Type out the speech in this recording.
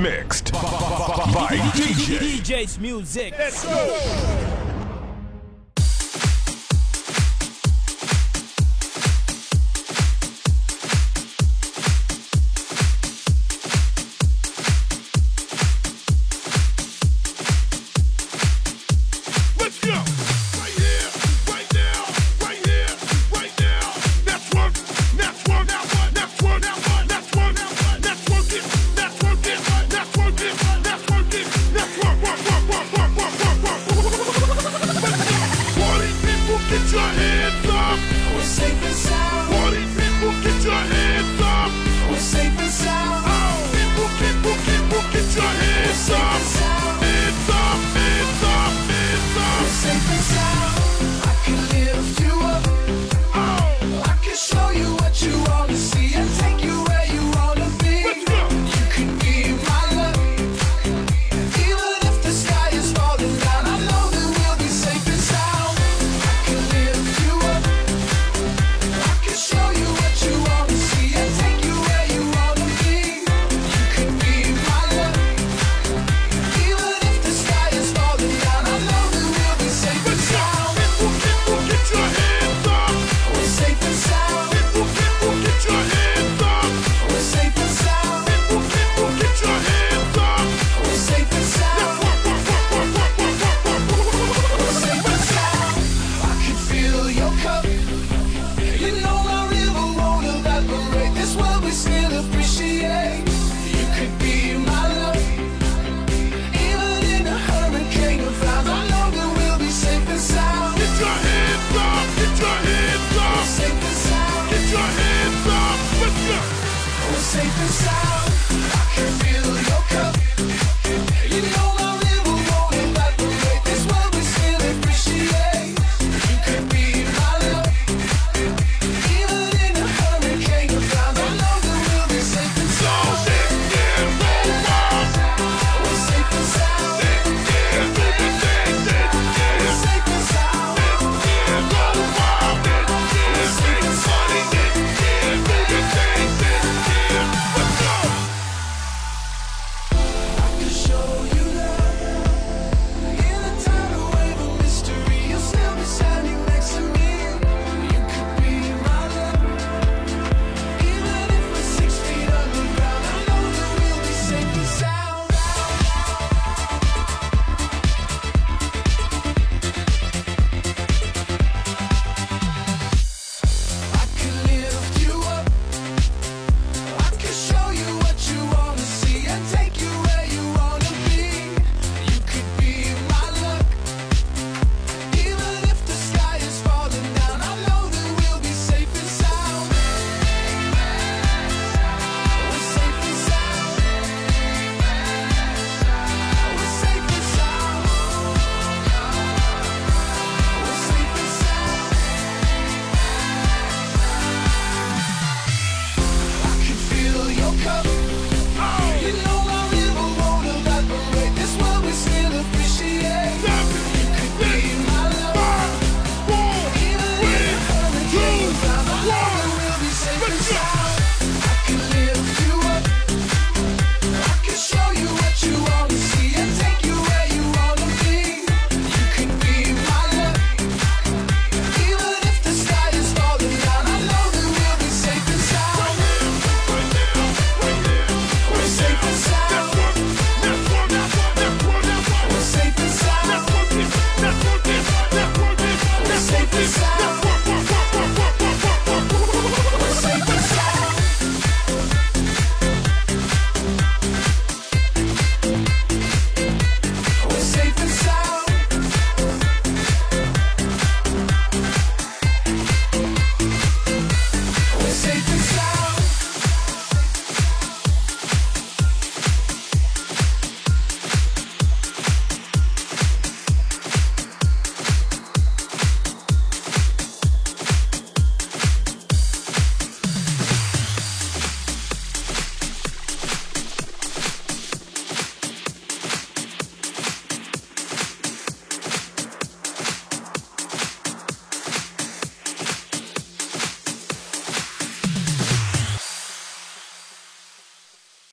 remixed by. DJ's music. Let's go.